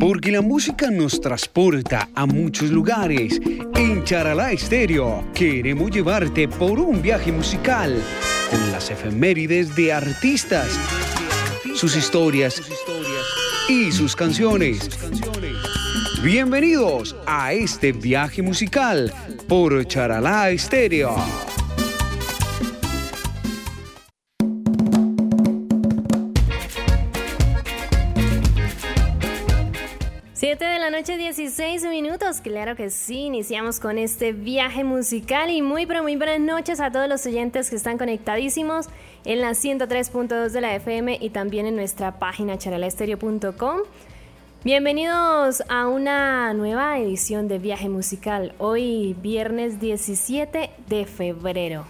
Porque la música nos transporta a muchos lugares. En Charalá Estéreo queremos llevarte por un viaje musical con las efemérides de artistas, sus historias y sus canciones. Bienvenidos a este viaje musical por Charalá Estéreo. Claro que sí, iniciamos con este viaje musical y muy, pero muy buenas noches a todos los oyentes que están conectadísimos en la 103.2 de la FM y también en nuestra página charalaestereo.com. Bienvenidos a una nueva edición de Viaje Musical, hoy viernes 17 de febrero.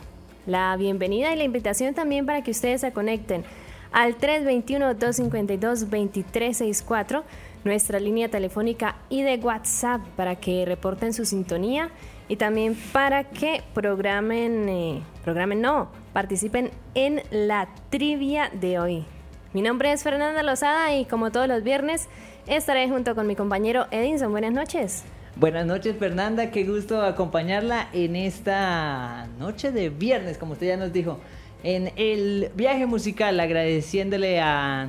La bienvenida y la invitación también para que ustedes se conecten al 321-252-2364 nuestra línea telefónica y de WhatsApp para que reporten su sintonía y también para que programen, eh, programen no, participen en la trivia de hoy. Mi nombre es Fernanda Lozada y como todos los viernes estaré junto con mi compañero Edinson. Buenas noches. Buenas noches Fernanda, qué gusto acompañarla en esta noche de viernes, como usted ya nos dijo, en el viaje musical, agradeciéndole a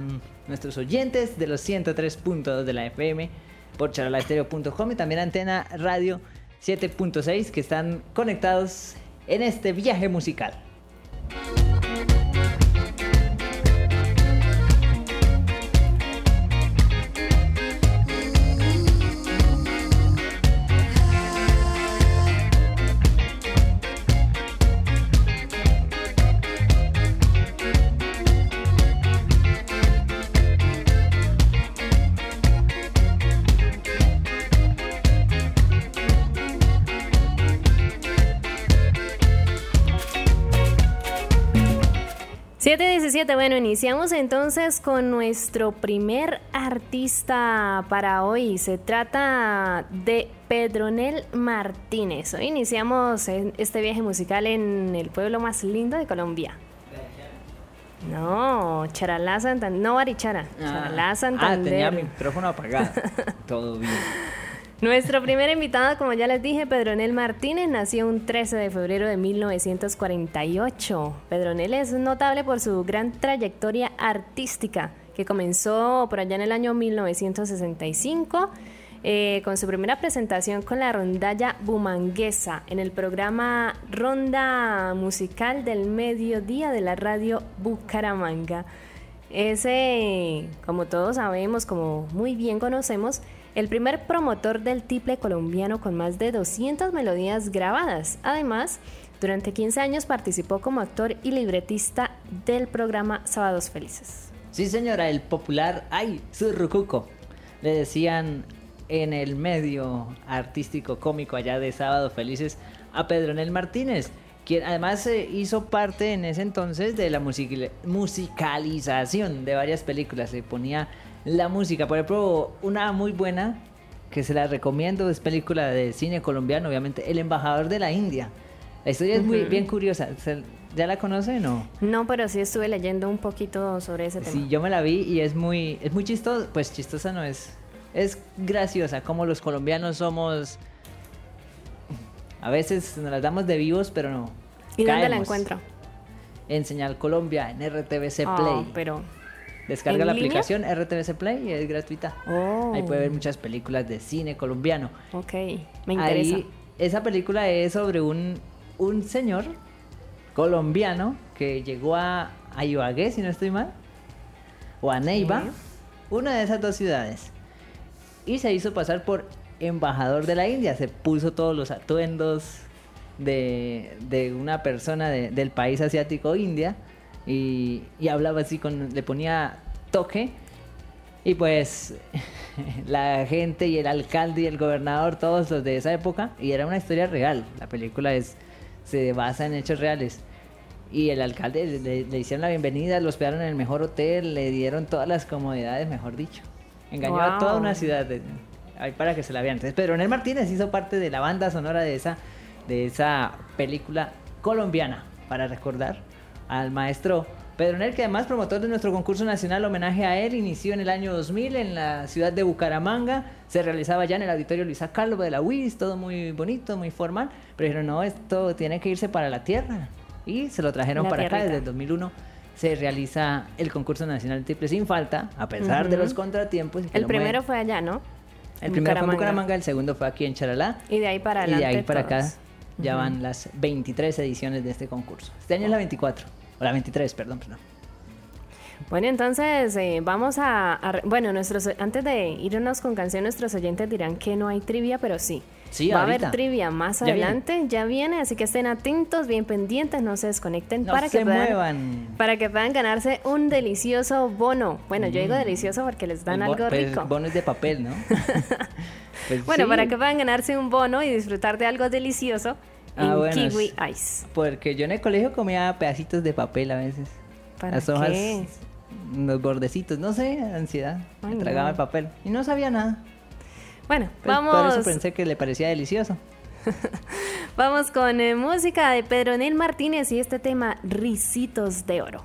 nuestros oyentes de los 103.2 de la FM por charalaestereo.com y también Antena Radio 7.6 que están conectados en este viaje musical. 717, bueno, iniciamos entonces con nuestro primer artista para hoy. Se trata de Pedronel Martínez. Hoy iniciamos este viaje musical en el pueblo más lindo de Colombia. No, Charalá Santander, no Barichara, ah, Charalá Santander. Ah, tenía mi micrófono apagado. Todo bien. Nuestro primer invitado, como ya les dije, Pedronel Martínez, nació un 13 de febrero de 1948. Pedronel es notable por su gran trayectoria artística, que comenzó por allá en el año 1965. Eh, con su primera presentación con la rondalla bumanguesa en el programa Ronda Musical del Mediodía de la radio Bucaramanga. Ese, como todos sabemos, como muy bien conocemos, el primer promotor del tiple colombiano con más de 200 melodías grabadas. Además, durante 15 años participó como actor y libretista del programa Sábados Felices. Sí, señora, el popular Ay, Surrucuco. Le decían en el medio artístico cómico allá de Sábados Felices a Pedronel Martínez, quien además hizo parte en ese entonces de la musicalización de varias películas. Se ponía la música. Por ejemplo, una muy buena que se la recomiendo es película de cine colombiano, obviamente, El embajador de la India. La historia es muy bien curiosa. ¿Ya la conocen o no? No, pero sí estuve leyendo un poquito sobre ese tema. Sí, yo me la vi y es muy, es muy chistosa. Pues chistosa no es. Es graciosa, como los colombianos somos. A veces nos las damos de vivos, pero no. ¿Y dónde la encuentro? En Señal Colombia, en RTBC ah, Play. pero Descarga la aplicación RTBC Play y es gratuita. Oh. Ahí puede ver muchas películas de cine colombiano. Ok, me interesa. esa película es sobre un, un señor colombiano que llegó a, a Ibagué, si no estoy mal, o a Neiva, una de esas dos ciudades. Y se hizo pasar por embajador de la India. Se puso todos los atuendos de, de una persona del país asiático India y, hablaba así, con, le ponía toque. Y pues la gente y el alcalde y el gobernador, todos los de esa época, y era una historia real. La película es, se basa en hechos reales. Y el alcalde le, hicieron la bienvenida, lo hospedaron en el mejor hotel, le dieron todas las comodidades, mejor dicho. Engañó a toda una ciudad ahí para que se la vean. Entonces, Pedro Nel Martínez hizo parte de la banda sonora de esa, de esa película colombiana, para recordar al maestro Pedronel, que además promotor de nuestro concurso nacional homenaje a él, inició en el año 2000 en la ciudad de Bucaramanga. Se realizaba ya en el auditorio Luisa Carlos de la UIS, todo muy bonito, muy formal. Pero dijeron, no, esto tiene que irse para la tierra. Y se lo trajeron La para acá desde el 2001. Se realiza el concurso nacional triple sin falta, a pesar de los contratiempos. y El primero mueven. fue allá, ¿no? El primero fue en Bucaramanga, el segundo fue aquí en Charalá. Y de ahí para Y adelante. de ahí para acá ya van las 23 ediciones de este concurso. Este año es la 24. O la 23, perdón, perdón. Bueno, entonces eh, vamos a, a Bueno, nuestros antes de irnos con canción, nuestros oyentes dirán que no hay trivia, pero sí. Sí, Va a haber trivia más Ya viene. adelante, ya viene, así que estén atentos, bien pendientes, no se desconecten No para se que puedan, muevan. para que puedan ganarse un delicioso bono. Bueno, yo digo delicioso porque les dan Mm. El algo pues, rico. bono es de papel, ¿no? Pues Bueno, sí, para que puedan ganarse un bono y disfrutar de algo delicioso Ah, en bueno, Kiwi Ice. Porque yo en el colegio comía pedacitos de papel a veces. ¿Para Las hojas, qué? los bordecitos, no sé, ansiedad. Ay, Me tragaba no. el papel y no sabía nada. Bueno, Pues, vamos, Por eso pensé que le parecía delicioso. vamos con eh, música de Pedronel Martínez y este tema Ricitos de Oro.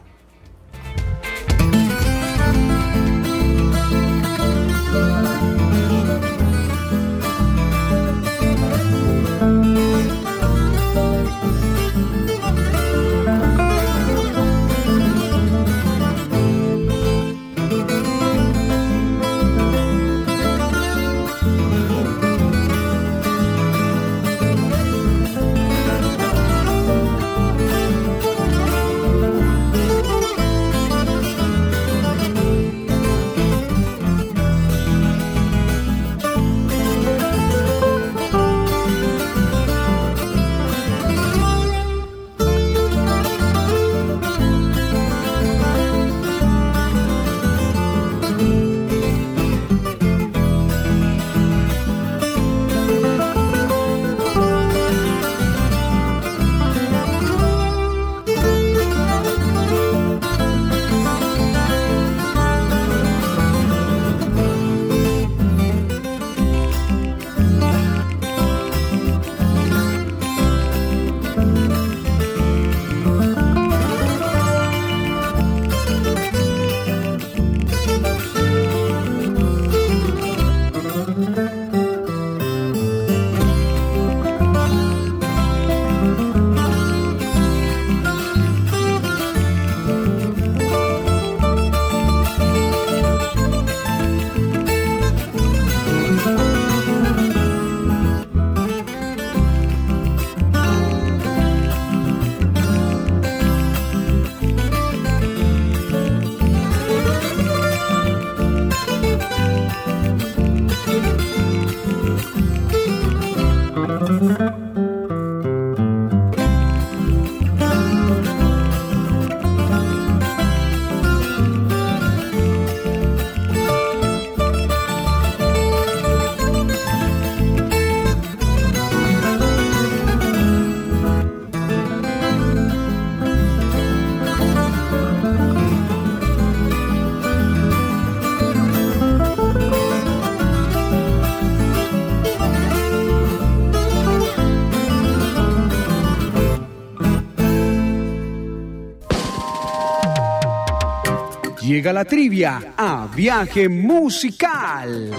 Llega la trivia a viaje musical.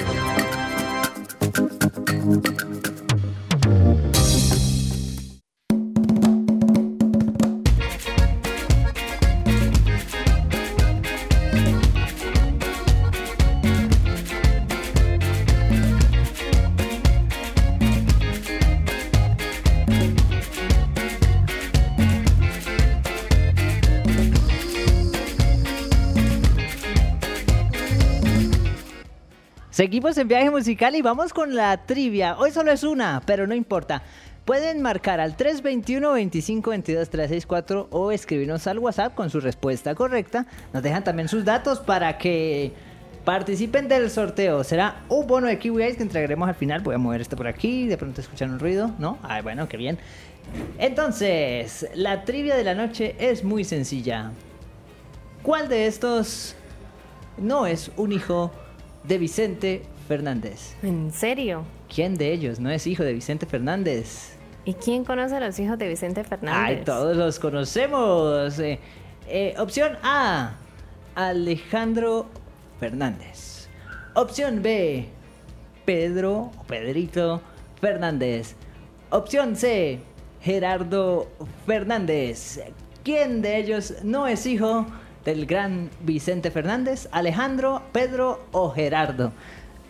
Seguimos en viaje musical y vamos con la trivia. Hoy solo es una, pero no importa. Pueden marcar al 321 25 22 364 o escribirnos al WhatsApp con su respuesta correcta. Nos dejan también sus datos para que participen del sorteo. Será un bono de Kiwi Ice que entregaremos al final. Voy a mover esto por aquí. De pronto escuchan un ruido, ¿no? Ay, bueno, qué bien. Entonces, la trivia de la noche es muy sencilla. ¿Cuál de estos no es un hijo de Vicente Fernández? ¿En serio? ¿Quién de ellos no es hijo de Vicente Fernández? ¿Y quién conoce a los hijos de Vicente Fernández? Ay, todos los conocemos. Eh, Eh, opción A, Alejandro Fernández. Opción B, Pedro o Pedrito Fernández. Opción C, Gerardo Fernández. ¿Quién de ellos no es hijo del gran Vicente Fernández? ¿Alejandro, Pedro o Gerardo?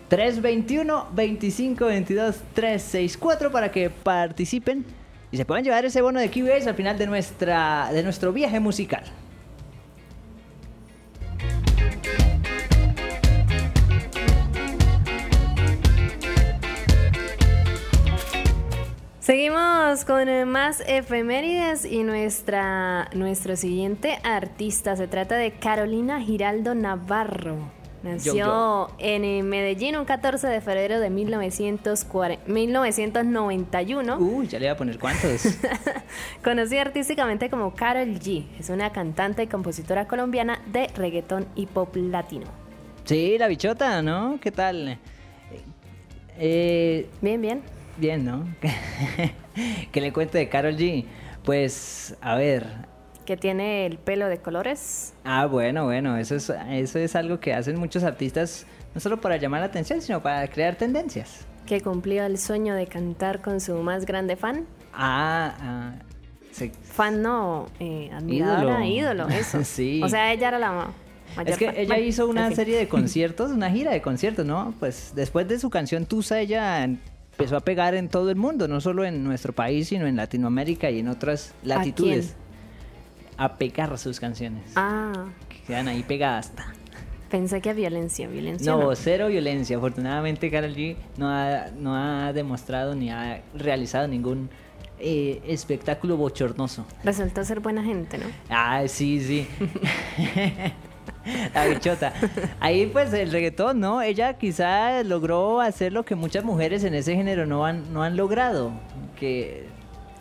321 25 22 364 para que participen y se puedan llevar ese bono de QBase al final de, nuestra, de nuestro viaje musical. Seguimos con más efemérides y nuestra, nuestro siguiente artista se trata de Carolina Giraldo Navarro. Nació en eh, Medellín un 14 de febrero de 1940, 1991. Uy, ya le voy a poner cuántos. Conocida artísticamente como Carol G. Es una cantante y compositora colombiana de reggaetón y pop latino. Sí, la bichota, ¿no? ¿Qué tal? Eh, bien, bien. Bien, ¿no? ¿Qué le cuento de Carol G? Pues, a ver, que tiene el pelo de colores. Ah, bueno, bueno, eso es, eso es algo que hacen muchos artistas, no solo para llamar la atención, sino para crear tendencias. Que cumplió el sueño de cantar con su más grande fan. Ah, ah fan no, eh, admiradora, ídolo, eso. sí. O sea, ella era la mayor Es que ella hizo una serie de conciertos, una gira de conciertos, ¿no? Pues después de su canción Tusa, ella empezó a pegar en todo el mundo, no solo en nuestro país, sino en Latinoamérica y en otras latitudes a pegar sus canciones. Ah. Que quedan ahí pegadas. Pensé que a violencia, violencia. No, cero violencia. Afortunadamente, Karol G no ha, no ha demostrado ni ha realizado ningún eh, espectáculo bochornoso. Resultó ser buena gente, ¿no? Ah, sí, sí. La bichota. Ahí pues el reggaetón, ¿no? Ella quizá logró hacer lo que muchas mujeres en ese género no han, no han logrado. Que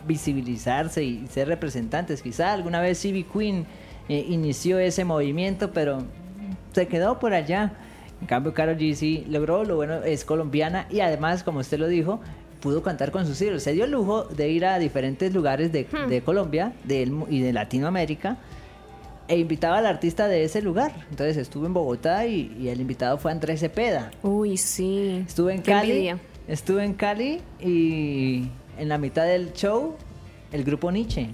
visibilizarse y ser representantes. Quizá alguna vez C.B. Queen eh, inició ese movimiento, pero se quedó por allá. En cambio, Karol G sí logró, lo bueno es colombiana y además, como usted lo dijo, pudo cantar con sus hijos. Se dio el lujo de ir a diferentes lugares de, hmm. Colombia y de Latinoamérica e invitaba al artista de ese lugar. Entonces estuve en Bogotá y, el invitado fue Andrés Cepeda. Uy, sí. Estuve en Cali. Estuve en Cali y en la mitad del show el grupo Nietzsche.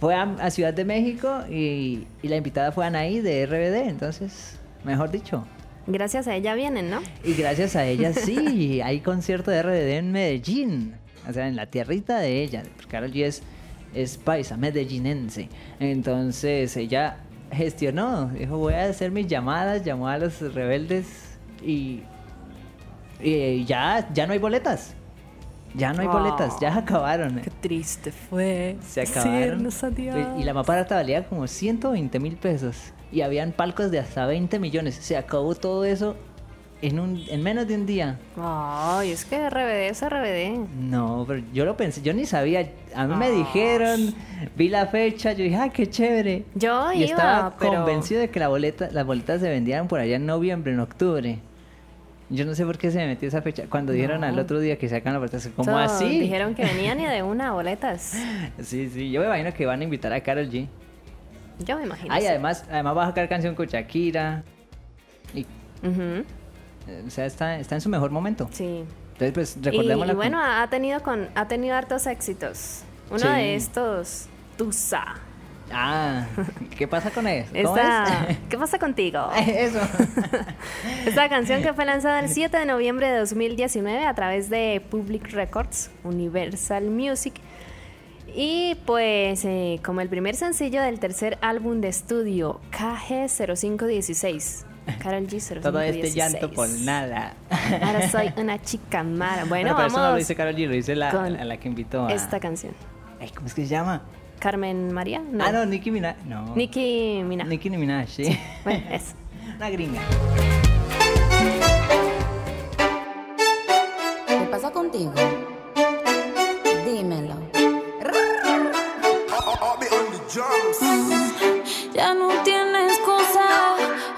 Fue a, Ciudad de México y, la invitada fue Anaí de RBD, entonces, mejor dicho. Gracias a ella vienen, ¿no? Y gracias a ella sí, hay concierto de RBD en Medellín, o sea, en la tierrita de ella, porque Carol G es, es paisa, medellinense. Entonces ella gestionó, dijo, voy a hacer mis llamadas, llamó a los rebeldes y, y ya, ya no hay boletas. Ya no hay boletas, ya acabaron. Qué triste fue. Se acabaron. Y la maparata valía como 120 mil pesos. Y habían palcos de hasta 20 millones. Se acabó todo eso en, un, en menos de un día. Ay, es que RBD es RBD. No, pero yo lo pensé, yo ni sabía. A mí me dijeron, vi la fecha, yo dije, ah, qué chévere. Yo y iba, estaba convencido de que la boleta, las boletas se vendían por allá en noviembre, en octubre. Yo no sé por qué se me metió esa fecha. Cuando dijeron al otro día que sacan las boletas, ¿cómo así? Dijeron que venían ni de una boletas. sí, sí. Yo me imagino que van a invitar a Carol G. Yo me imagino. Ay, además, además va a sacar canción con Shakira. Y, O sea, está, está en su mejor momento. Sí. Entonces, pues, recordemos y, bueno, ha tenido, con, ha tenido hartos éxitos. Uno de estos, Tusa. Ah, ¿qué pasa con eso? ¿Qué pasa contigo? Eso. Esta canción que fue lanzada el 7 de noviembre de 2019 a través de Public Records, Universal Music. Y pues eh, como el primer sencillo del tercer álbum de estudio, KG0516. Carol G0516. Todo este llanto por nada. Ahora soy una chica mala. Bueno, vamos. Eso no lo dice Carol G, lo dice la, a la que invitó a... Esta canción. ¿Cómo es que se llama? Carmen María. No. Ah, no, Nicki Minaj. No. Nicki Minaj. Nicki Minaj, sí. Bueno, es. Una gringa. ¿Qué pasa contigo? Dímelo. Ya no tienes cosa.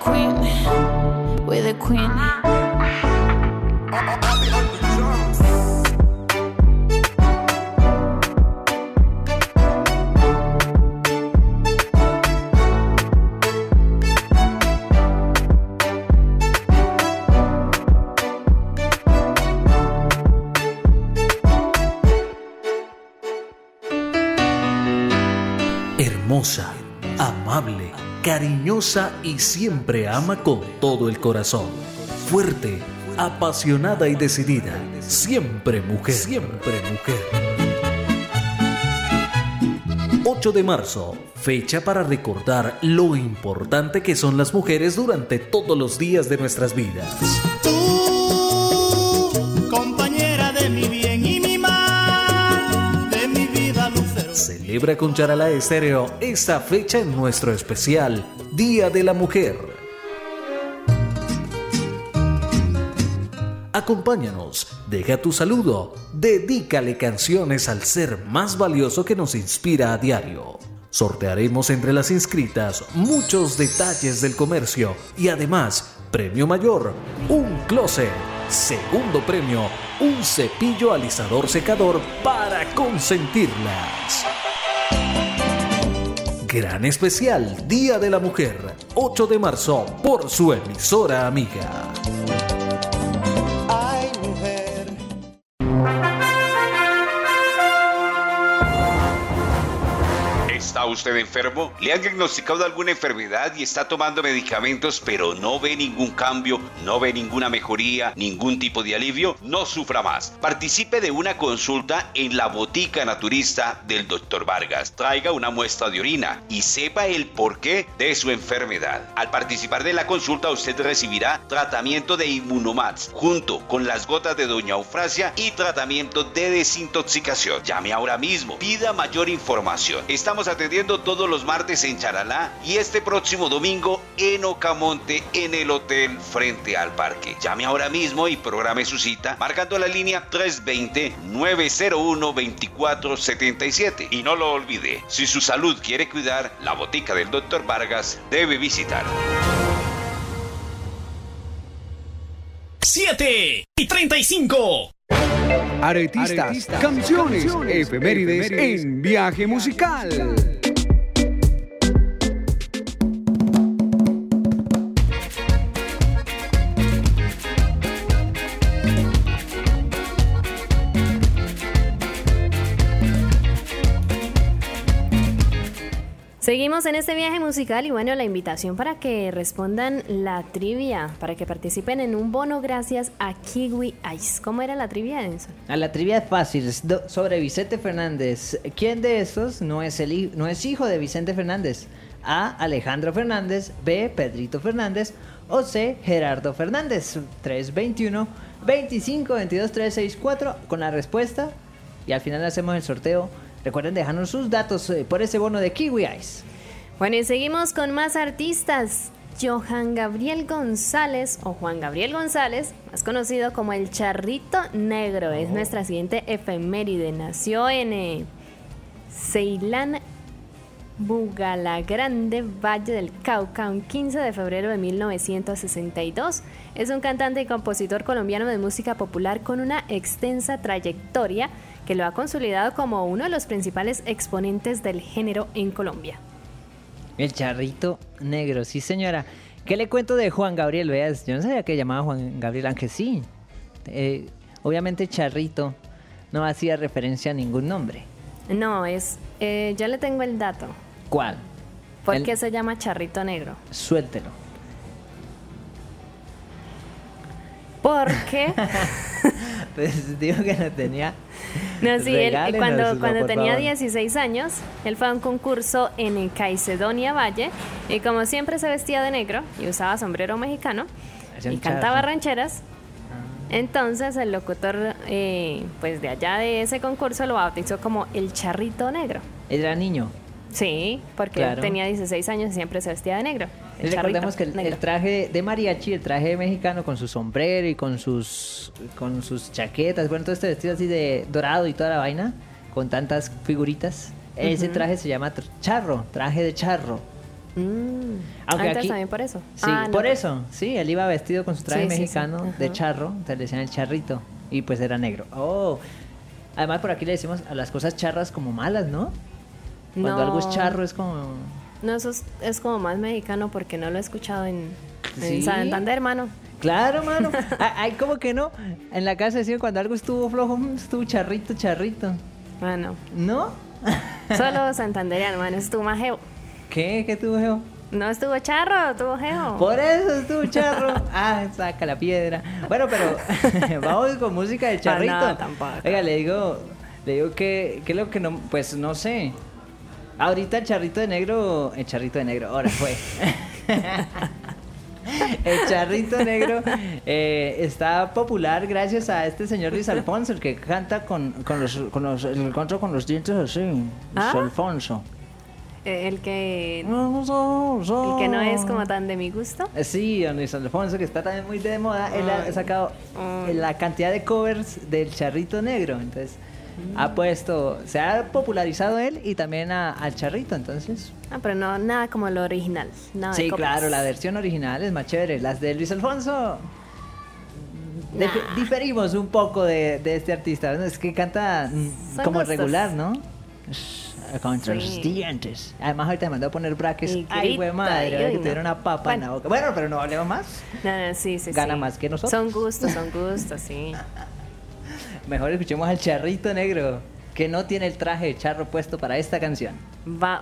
Queen, we're the Queen. Hermosa, amable, cariñosa y siempre ama con todo el corazón. Fuerte, apasionada y decidida. Siempre mujer. Siempre mujer. 8 de marzo, fecha para recordar lo importante que son las mujeres durante todos los días de nuestras vidas. Celebra con Charalá Estéreo esta fecha en nuestro especial Día de la Mujer. Acompáñanos, deja tu saludo, dedícale canciones al ser más valioso que nos inspira a diario. Sortearemos entre las inscritas muchos detalles del comercio y además, premio mayor, un closet. Segundo premio, un cepillo alisador secador para consentirlas. Gran especial Día de la Mujer, 8 de marzo, por su emisora amiga. Usted enfermo? ¿Le han diagnosticado alguna enfermedad y está tomando medicamentos pero no ve ningún cambio, no ve ninguna mejoría, ningún tipo de alivio? No sufra más. Participe de una consulta en la botica naturista del Dr. Vargas. Traiga una muestra de orina y sepa el porqué de su enfermedad. Al participar de la consulta usted recibirá tratamiento de Inmunomax junto con las gotas de Doña Eufrasia y tratamiento de desintoxicación. Llame ahora mismo, pida mayor información. Estamos atendiendo todos los martes en Charalá y este próximo domingo en Ocamonte en el hotel frente al parque. Llame ahora mismo y programe su cita marcando la línea 320-901-2477. Y no lo olvide, si su salud quiere cuidar, la botica del Dr. Vargas debe visitar. 7 y 35. Aretistas, canciones, efemérides en viaje musical. En este viaje musical y bueno, la invitación para que respondan la trivia, para que participen en un bono gracias a Kiwi Ice. ¿Cómo era la trivia, Enzo? A la trivia es fácil, sobre Vicente Fernández. ¿Quién de estos no es, el, no es hijo de Vicente Fernández? A. Alejandro Fernández, B. Pedrito Fernández o C. Gerardo Fernández. 321 25 22 364 con la respuesta y al final hacemos el sorteo. Recuerden dejarnos sus datos eh, por ese bono de Kiwi Ice. Bueno, y seguimos con más artistas. Johan Gabriel González o Juan Gabriel González, más conocido como el Charrito Negro, es nuestra siguiente efeméride. Nació en eh, Ceilán, Bugalagrande, Valle del Cauca, un 15 de febrero de 1962. Es un cantante y compositor colombiano de música popular con una extensa trayectoria que lo ha consolidado como uno de los principales exponentes del género en Colombia. El charrito negro, sí señora. ¿Qué le cuento de Juan Gabriel? Veas, yo no sabía que llamaba Juan Gabriel, aunque sí. Eh, obviamente charrito no hacía referencia a ningún nombre. No, es. eh, yo le tengo el dato. ¿Cuál? ¿Por El- qué se llama Charrito Negro? Suéltelo. Porque. Pues digo que no tenía. No, sí, él, cuando, cuando tenía favor. 16 años, él fue a un concurso en Caicedonia Valle y como siempre se vestía de negro y usaba sombrero mexicano y cantaba rancheras, entonces el locutor eh, pues de allá de ese concurso lo bautizó como el Charrito Negro. Era niño. Sí, porque Claro. tenía 16 años y siempre se vestía de negro. El recordemos que el, traje de mariachi, el traje mexicano con su sombrero y con sus con sus chaquetas, bueno, todo este vestido así de dorado y toda la vaina, con tantas figuritas. Ese traje se llama charro, traje de charro. Mm. Aunque Antes aquí- también por eso. Sí, Ah, por eso, sí, él iba vestido con su traje Sí, sí, sí. mexicano de charro, entonces le decían el charrito, y pues era negro. Oh, además por aquí le decimos a las cosas charras como malas, ¿no? Cuando No. algo es charro es como... No, eso es, es como más mexicano porque no lo he escuchado en, en ¿Sí? Santander, hermano. Claro, mano. Ay, ay, como que no. En la casa decían cuando algo estuvo flojo, "Mm, estuvo charrito, charrito. Bueno, ¿No? solo Santander, hermano, estuvo más geo. ¿Qué? ¿Qué tuvo, Geo? No estuvo charro, estuvo geo. Por eso estuvo charro. Ah, saca la piedra. Bueno, pero vamos con música de charrito. no, tampoco. Oiga, le digo, le digo que, que lo que no, pues no sé. Ahorita el charrito de negro, el charrito de negro, ahora fue. El charrito negro eh, está popular gracias a este señor Luis Alfonso, el que canta con, con los, con los, el canta con los dientes así. Luis ¿Ah? Alfonso. Eh, El que, el que no es como tan de mi gusto. Eh, Sí, don Luis Alfonso, que está también muy de moda. Él ha sacado la cantidad de covers del charrito negro. Entonces. Ha puesto, se ha popularizado él y también a- al charrito. Entonces, Ah, pero no, nada como lo original. Nada sí, claro, la versión original es más chévere. Las de Luis Alfonso. Nah. diferimos un poco de, de este artista. Es que canta mm, Son como gustos. regular, ¿no? Contra Sí. los dientes. Además, ahorita me mandó a poner brackets. Y Ay, güey, madre, que no. tuviera una papa en la boca. Bueno, pero no hablemos más. No, no, sí, sí, Gana sí. más que nosotros. Son gustos, son gustos, sí. Mejor escuchemos al charrito negro, que no tiene el traje de charro puesto para esta canción. Va.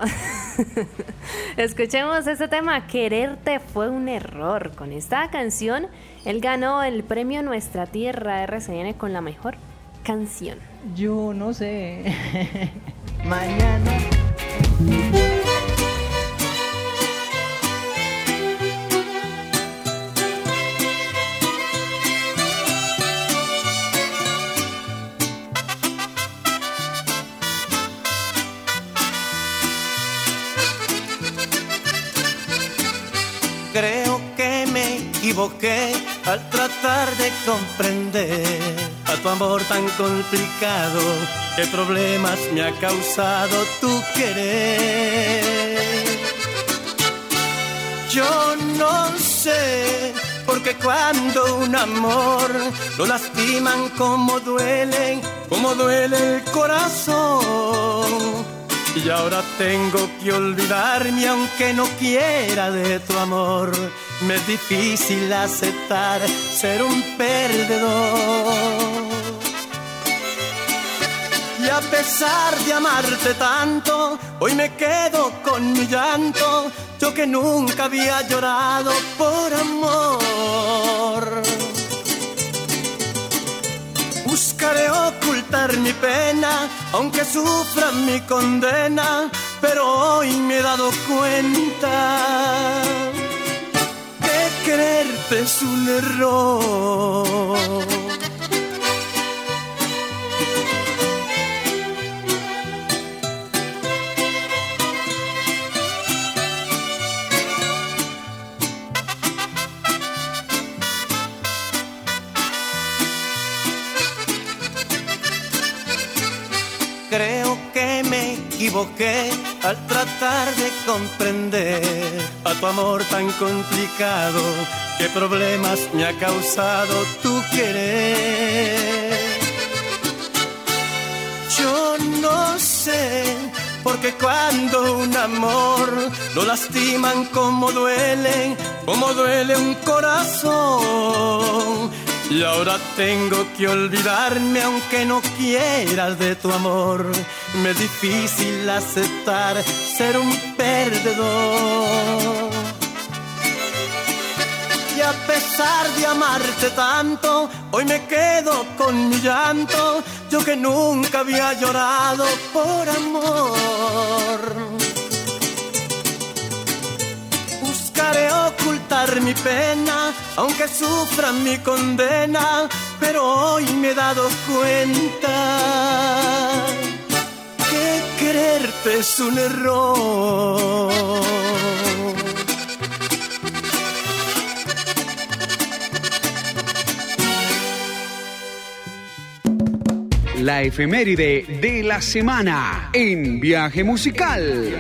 Escuchemos este tema, Quererte fue un error. Con esta canción, él ganó el premio Nuestra Tierra RCN con la mejor canción. Yo no sé. Mañana. Al tratar de comprender a tu amor tan complicado. ¿Qué problemas me ha causado tu querer? Yo no sé, porque cuando un amor lo lastiman como duele, como duele el corazón. Y ahora tengo que olvidarme aunque no quiera de tu amor. Me es difícil aceptar ser un perdedor. Y a pesar de amarte tanto, hoy me quedo con mi llanto, yo que nunca había llorado por amor. Buscaré ocultar mi pena, aunque sufra mi condena, pero hoy me he dado cuenta que quererte es un error. Equivoqué al tratar de comprender a tu amor tan complicado. ¿Qué problemas me ha causado tu querer? Yo no sé, porque cuando un amor lo lastiman como duele, como duele un corazón. Y ahora tengo que olvidarme aunque no quieras de tu amor. Me es difícil aceptar ser un perdedor. Y a pesar de amarte tanto, hoy me quedo con mi llanto. Yo que nunca había llorado por amor. Buscaré ocultar mi pena, aunque sufra mi condena, pero hoy me he dado cuenta es un error. La efeméride de la semana en Viaje Musical.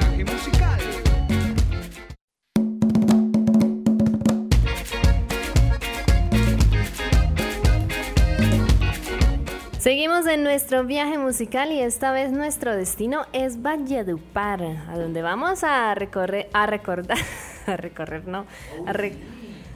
Seguimos en nuestro viaje musical y esta vez nuestro destino es Valledupar, a donde vamos a recorrer, a recordar, a recorrer, no, a re-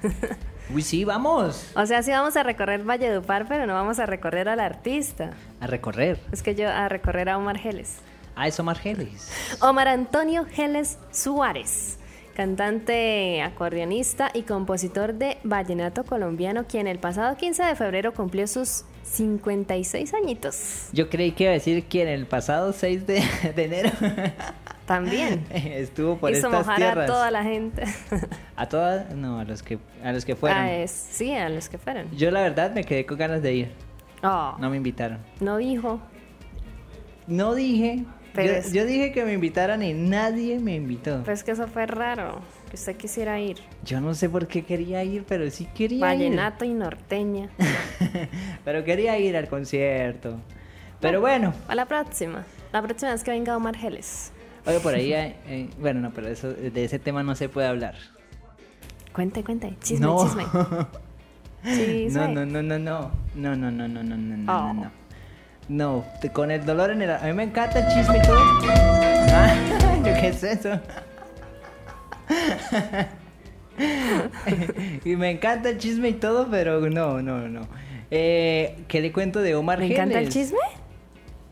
Uy, sí, vamos o sea, sí vamos a recorrer Valledupar, pero no vamos a recorrer al artista. a recorrer. Es que yo a recorrer a Omar Geles. Ah, eso Margelis. Omar Antonio Geles Suárez, cantante, acordeonista y compositor de vallenato colombiano, quien el pasado 15 de febrero cumplió sus 56 añitos. Yo creí que iba a decir que en el pasado 6 de, de enero También. estuvo por Hizo estas mojar tierras. a toda la gente. A todas, no, a los que a los que fueron. Ah, es- sí, a los que fueron. Yo la verdad me quedé con ganas de ir. Oh, No me invitaron. no dijo. No dije. Pero yo, es- yo dije que me invitaran y nadie me invitó. Pues que eso fue raro que usted quisiera ir? Yo no sé por qué quería ir, pero sí quería Vallenato ir. y norteña. pero quería ir al concierto. Pero bueno, bueno. A la próxima. La próxima vez que venga Omar Geles. Oye, por ahí, eh, bueno, no, pero eso, de ese tema no se puede hablar. Cuente, cuente. Chisme, no. chisme. chisme. No, no, no, no, no. No, no, no, no, no, no, oh. no. No, con el dolor en el... A mí me encanta el chisme y todo. Ah, ¿Qué es eso? y me encanta el chisme y todo, pero no, no, no. Eh, ¿Qué le cuento de Omar ¿Me encanta el chisme?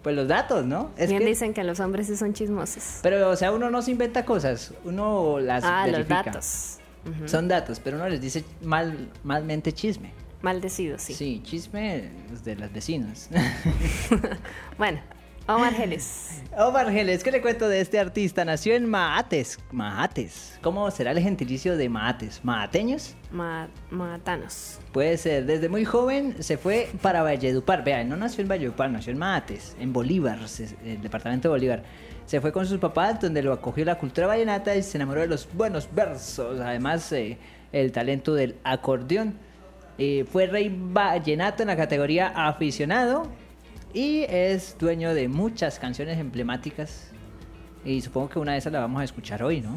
Pues los datos, ¿no? Es Bien que- dicen que los hombres sí son chismosos. Pero, o sea, uno no se inventa cosas, uno las Ah, los verifica. datos. Ujú. Son datos, pero uno les dice mal, malmente chisme. Maldecidos, sí. Sí, chisme de las vecinas. Bueno, Omar Geles. Omar Geles, ¿qué le cuento de este artista? Nació en Maates. Maates. ¿Cómo será el gentilicio de Maates? ¿Maateños? Ma- Matanos. Puede ser. Desde muy joven se fue para Valledupar. Vean, no nació en Valledupar, nació en Maates, en Bolívar, el departamento de Bolívar. Se fue con sus papás, donde lo acogió la cultura vallenata y se enamoró de los buenos versos. Además, eh, el talento del acordeón. Eh, fue rey vallenato en la categoría aficionado y es dueño de muchas canciones emblemáticas. Y supongo que una de esas la vamos a escuchar hoy, ¿no?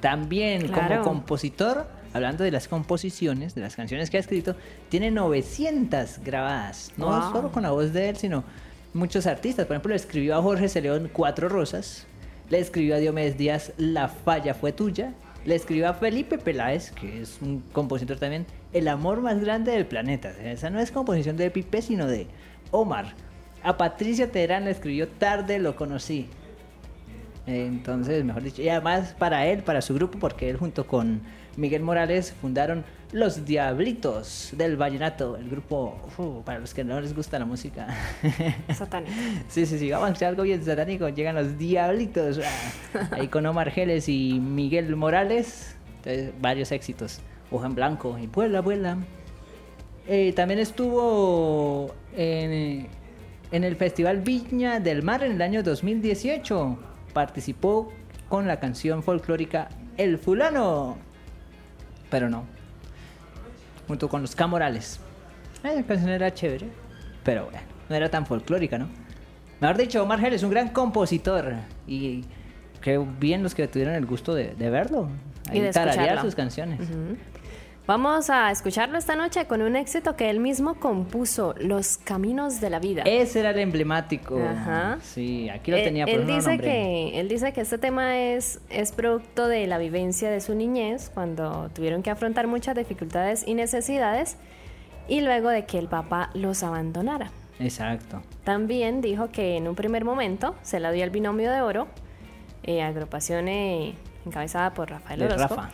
También Claro. como compositor, hablando de las composiciones, de las canciones que ha escrito, tiene 900 grabadas. No Wow. solo con la voz de él, sino muchos artistas. Por ejemplo, le escribió a Jorge Celeón Cuatro Rosas. Le escribió a Diomedes Díaz La falla fue tuya. Le escribió a Felipe Peláez, que es un compositor también, El amor más grande del planeta. Esa no es composición de Pipe, sino de Omar. A Patricia Terán le escribió tarde, lo conocí. Entonces, mejor dicho, y además para él, para su grupo, porque él junto con Miguel Morales fundaron Los Diablitos del Vallenato, el grupo, para los que no les gusta la música. Satánico. Sí, sí, sí, vamos a algo bien satánico, llegan Los Diablitos, ah, ahí con Omar Geles y Miguel Morales, entonces, varios éxitos, Hoja en Blanco y Vuela, Vuela. Eh, también estuvo en, en el Festival Viña del Mar en el año 2018. Participó con la canción folclórica El Fulano. Pero no. Junto con los Camorales. La canción era chévere. Pero bueno, no era tan folclórica, ¿no? Mejor dicho, Omar Gel es un gran compositor. Y creo bien los que tuvieron el gusto de, de verlo. Y de tararear escucharlo. sus canciones. Ujú. Vamos a escucharlo esta noche con un éxito que él mismo compuso, Los Caminos de la Vida. Ese era el emblemático. Ajá. Sí, aquí lo Él- tenía por él, un dice que Él dice que este tema es, es producto de la vivencia de su niñez, cuando tuvieron que afrontar muchas dificultades y necesidades, y luego de que el papá los abandonara. Exacto. También dijo que en un primer momento se la dio al binomio de oro, eh, agrupación eh, encabezada por Rafael De Orozco, Rafa.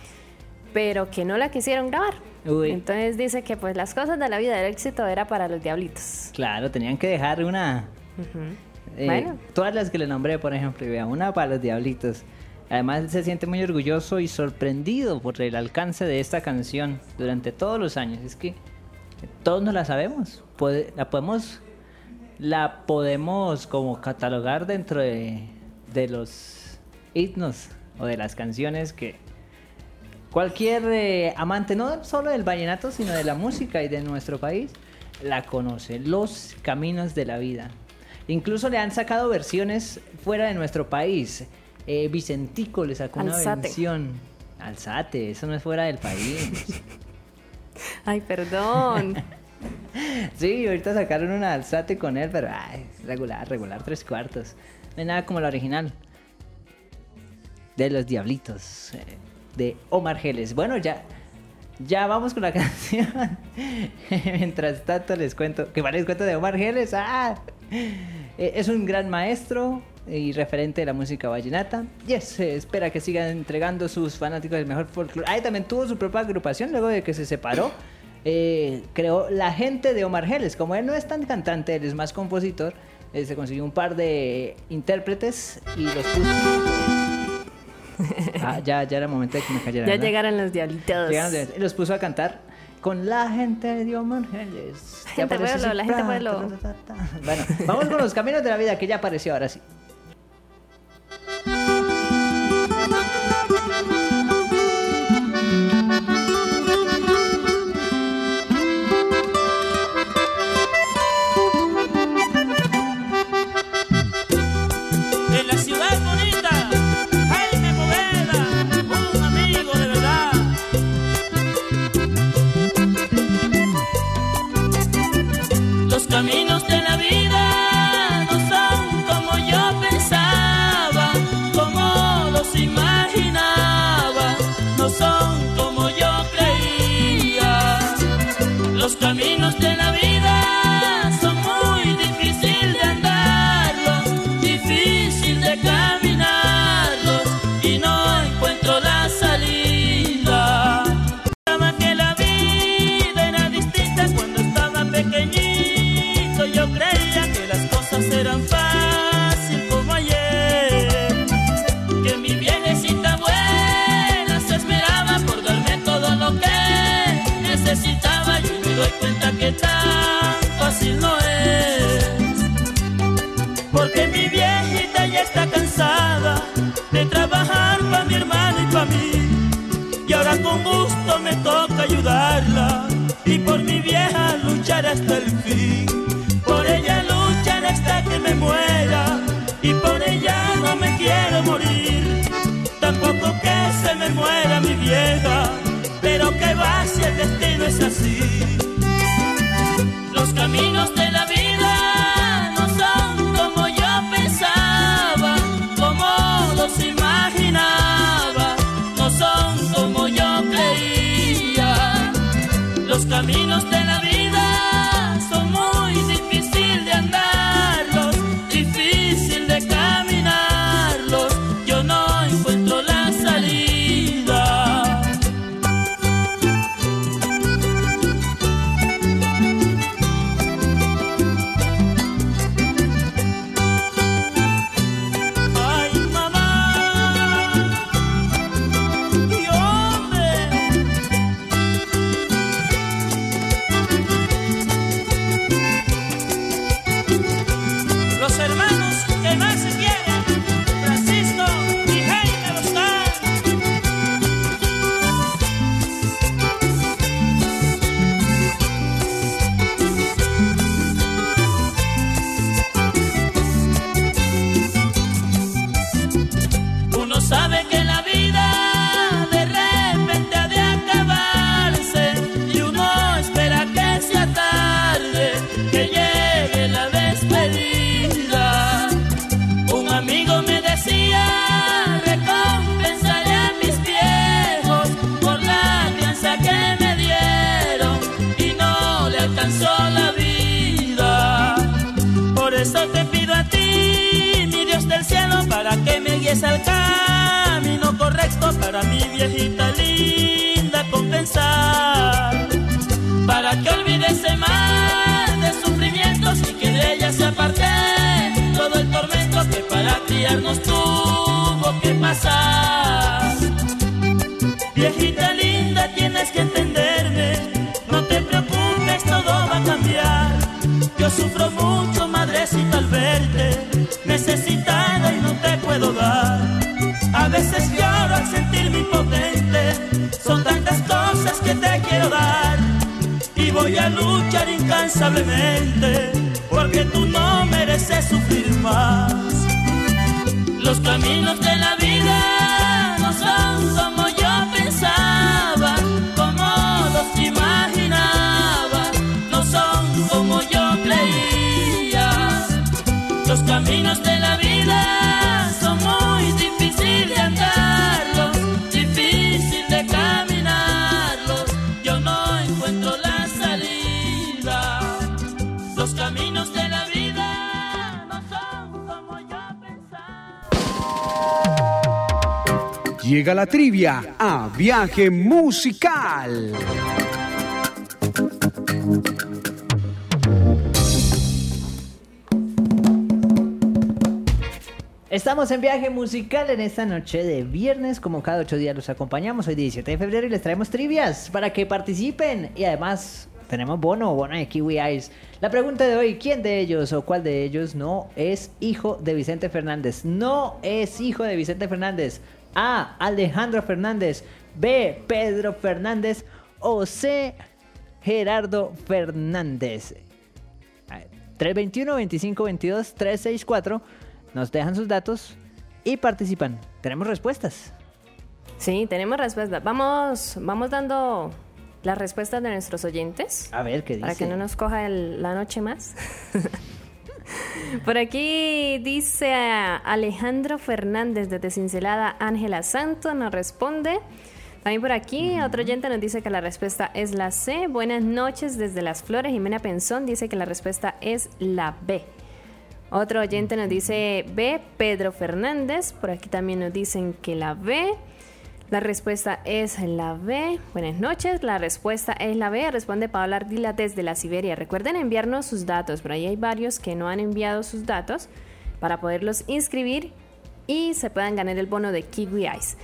Pero que no la quisieron grabar. Uy. Entonces dice que pues las cosas de la vida del éxito era para los diablitos. Claro, tenían que dejar una. Eh, Bueno. Todas las que le nombré, por ejemplo, una para los diablitos. Además, se siente muy orgulloso y sorprendido por el alcance de esta canción durante todos los años. Es que todos no la sabemos. La podemos. La podemos como catalogar dentro de, de los himnos o de las canciones que cualquier eh, amante, no solo del vallenato, sino de la música y de nuestro país, la conoce. Los caminos de la vida. Incluso le han sacado versiones fuera de nuestro país. Eh, Vicentico le sacó una versión. Alzate, eso no es fuera del país. Ay, perdón. sí, ahorita sacaron una alzate con él, pero ay, regular, regular, tres cuartos. No hay nada como la original. De los Diablitos. De Omar Geles. Bueno, ya. Ya vamos con la canción. Mientras tanto les cuento. Que les cuento de Omar Geles. ¡Ah! Eh, Es un gran maestro y referente de la música vallenata. Y es, eh, espera que sigan entregando sus fanáticos del mejor folclore. Ah, y también tuvo su propia agrupación luego de que se separó. Eh, creó La Gente de Omar Geles. Como él no es tan cantante, él es más compositor. eh, se consiguió un par de intérpretes y los puso. Ah, ya, ya era momento de que me cayera. ya llegaron los diablitos. Llegaron los puso a cantar con la gente de Omar Geles. Que Gente pueblo, la gente pueblo. Bueno, vamos con los caminos de la vida que ya apareció ahora sí. Llega la trivia a viaje musical. Estamos en viaje musical en esta noche de viernes. Como cada ocho días los acompañamos. Hoy 17 de febrero y les traemos trivias para que participen. Y además tenemos bono, bono de Kiwi Eyes. La pregunta de hoy, ¿quién de ellos o cuál de ellos no es hijo de Vicente Fernández? No es hijo de Vicente Fernández. A. Alejandro Fernández. B. Pedro Fernández. O C. Gerardo Fernández. A ver, 321 25 22 364 nos dejan sus datos y participan. Tenemos respuestas. Sí, tenemos respuesta. Vamos, vamos dando las respuestas de nuestros oyentes. A ver qué dice. Para que no nos coja el- la noche más. Por aquí dice Alejandro Fernández desde Cincelada, Ángela Santos nos responde. También por aquí otro oyente nos dice que la respuesta es la C. Buenas noches desde Las Flores. Jimena Penzón dice que la respuesta es la B. Otro oyente nos dice B, Pedro Fernández. Por aquí también nos dicen que la B. La respuesta es la B. Buenas noches. La respuesta es la B. Responde Paola Ardila desde la Siberia. Recuerden enviarnos sus datos. Por ahí hay varios que no han enviado sus datos para poderlos inscribir y se puedan ganar el bono de Kiwi Eyes.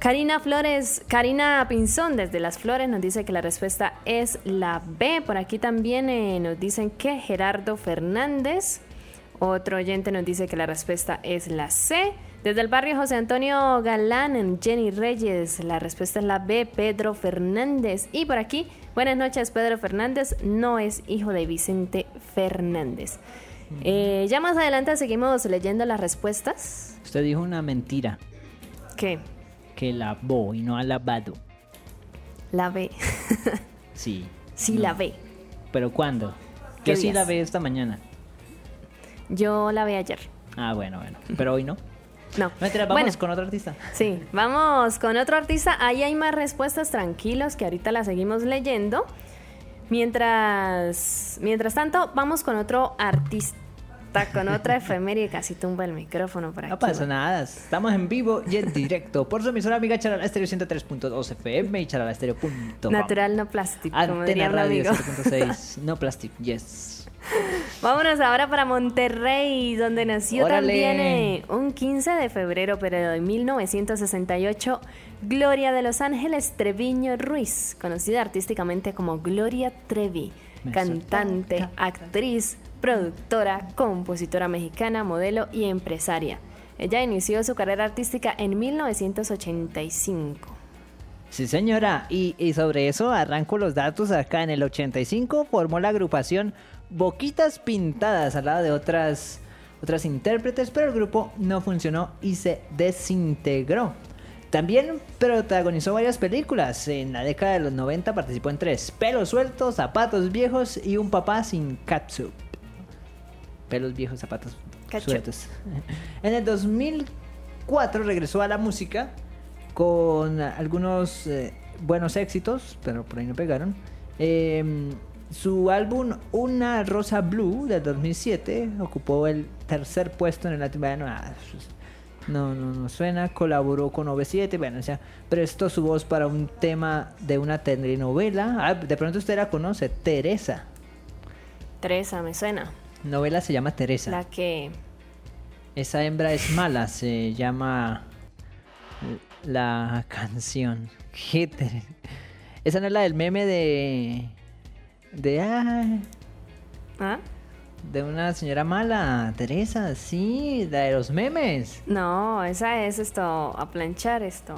Karina Flores, Karina Pinzón desde Las Flores nos dice que la respuesta es la B. Por aquí también eh, nos dicen que Gerardo Fernández. Otro oyente nos dice que la respuesta es la C. Desde el barrio José Antonio Galán, en Jenny Reyes, la respuesta es la B, Pedro Fernández. Y por aquí, buenas noches, Pedro Fernández no es hijo de Vicente Fernández. Eh, ya más adelante seguimos leyendo las respuestas. Usted dijo una mentira. ¿Qué? Que lavó y no ha lavado. La B. Sí. sí, la B. ¿Pero cuándo? ¿Qué Yo sí días? la ve esta mañana. Yo la vi ayer. Ah, bueno, bueno. Pero hoy no. No. Mentira, vamos Bueno. con otro artista. Sí, vamos con otro artista. Ahí hay más respuestas tranquilos que ahorita las seguimos leyendo. Mientras, mientras tanto, vamos con otro artista, con otra efeméride. Casi tumba el micrófono por aquí. No pasa nada. Estamos en vivo y en directo por su emisora amiga Charala Estéreo 103.2 FM y charalastereo.com. Natural, no plástico, como diría Antena Radio amigo. 7.6. No plastic, yes. Vámonos ahora para Monterrey, donde nació Órale. también eh, un 15 de febrero, pero de 1968, Gloria de Los Ángeles Treviño Ruiz, conocida artísticamente como Gloria Trevi, Me cantante, soltó. actriz, productora, compositora mexicana, modelo y empresaria. Ella inició su carrera artística en 1985. Sí, señora. Y, y sobre eso arranco los datos. Acá en el 85 formó la agrupación Boquitas Pintadas al lado de otras, otras intérpretes, pero el grupo no funcionó y se desintegró. También protagonizó varias películas. En la década de los 90 participó en tres: Pelos sueltos, Zapatos viejos y Un papá sin catsup. Pelos viejos, zapatos Catsup. sueltos. En el 2004 regresó a la música con algunos eh, buenos éxitos, pero por ahí no pegaron. Eh, su álbum Una Rosa Blue del 2007 ocupó el tercer puesto en el latinoamericano. Ah, pues, No, no, no suena. Colaboró con OV7. Bueno, o sea, prestó su voz para un tema de una telenovela. Ah, de pronto usted la conoce. Teresa. Teresa, me suena. Novela se llama Teresa. La que. Esa hembra es mala. Se llama la canción. Esa no es la del meme de. De. ay, ¿Ah? de una señora mala. Teresa, sí, la de los memes. No, esa es esto. A planchar esto.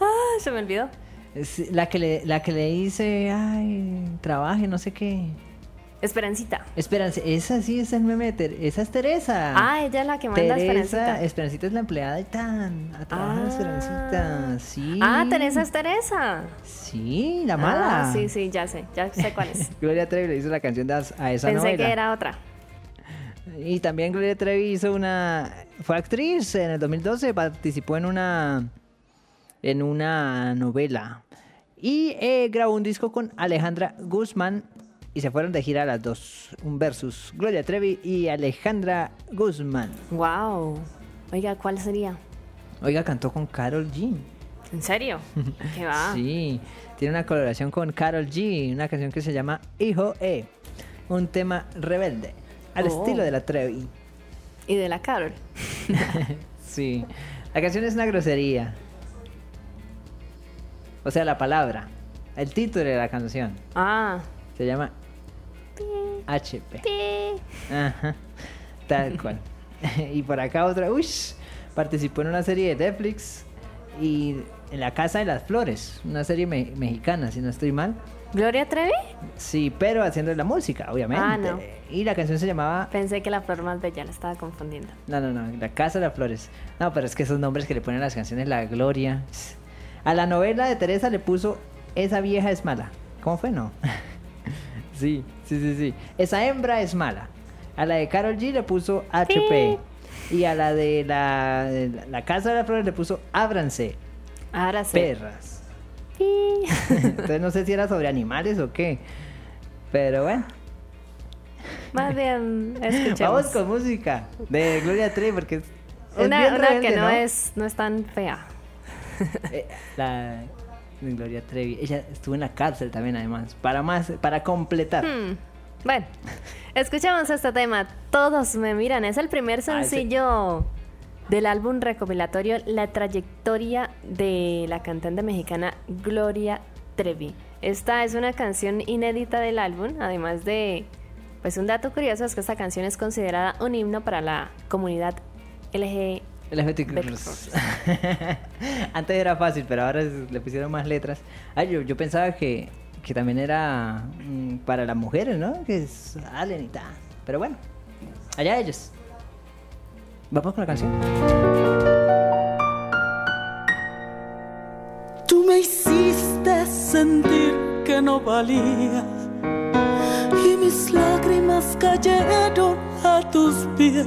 Ah, se me olvidó. Es la que le, la que le dice, ay, trabaje, no sé qué. Esperancita. Esperanza, esa sí es el meme de esa es Teresa. Ah, ella es la que manda Teresa, Esperancita. Esperancita es la empleada y tan, a trabajar Ah. Esperancita, sí. Ah, Teresa es Teresa. Sí, la mala. Ah, sí, sí, ya sé, ya sé cuál es. Gloria Trevi le hizo la canción de a esa Pensé novela. que era otra. Y también Gloria Trevi hizo una... Fue actriz en el 2012, participó en una... En una novela. Y eh, grabó un disco con Alejandra Guzmán. Y se fueron de gira las dos. Un versus Gloria Trevi y Alejandra Guzmán. Wow. Oiga, ¿cuál sería? Oiga, cantó con Carol G. ¿En serio? ¿Qué va? Sí, tiene una colaboración con Carol G. Una canción que se llama Hijo E. Un tema rebelde. Al Oh. estilo de la Trevi. Y de la Carol. Sí. La canción es una grosería. O sea, la palabra. El título de la canción. Ah. Se llama HP. Ajá. Tal cual. y por acá otra. Uy. Participó en una serie de Netflix. Y en La Casa de las Flores. Una serie me- mexicana, si no estoy mal. ¿Gloria Trevi? Sí, pero haciendo la música, obviamente. Ah, no. Y la canción se llamaba Pensé que la flor más bella la estaba confundiendo. No, no, no, La Casa de las Flores. No, pero es que esos nombres que le ponen a las canciones, la Gloria. A la novela de Teresa le puso Esa vieja es mala. ¿Cómo fue? No. sí, sí, sí, sí. Esa hembra es mala. A la de Carol G le puso HP. Y a la de la, de la Casa de las Flores le puso Ábranse. Sí. Perras. Entonces no sé si era sobre animales o qué. Pero bueno. Más bien, escuchemos. Vamos con música de Gloria Trevi porque es, es Una, bien una rebelde, que no, es no es tan fea. Eh, la Gloria Trevi. Ella estuvo en la cárcel también, además. Para más, para completar. Hmm. Bueno, escuchemos este tema. Todos me miran. Es el primer Ah, ese- sencillo del álbum recopilatorio La trayectoria de la cantante mexicana Gloria Trevi. Esta es una canción inédita del álbum, además de, pues un dato curioso es que esta canción es considerada un himno para la comunidad LG. Antes era fácil, pero ahora le pusieron más letras. Ay, yo, yo pensaba que, que también era mm, para las mujeres, ¿no? Que salen y tal. Pero bueno, allá ellos. Vamos con la canción. Tú me hiciste sentir que no valía y mis lágrimas cayeron a tus pies.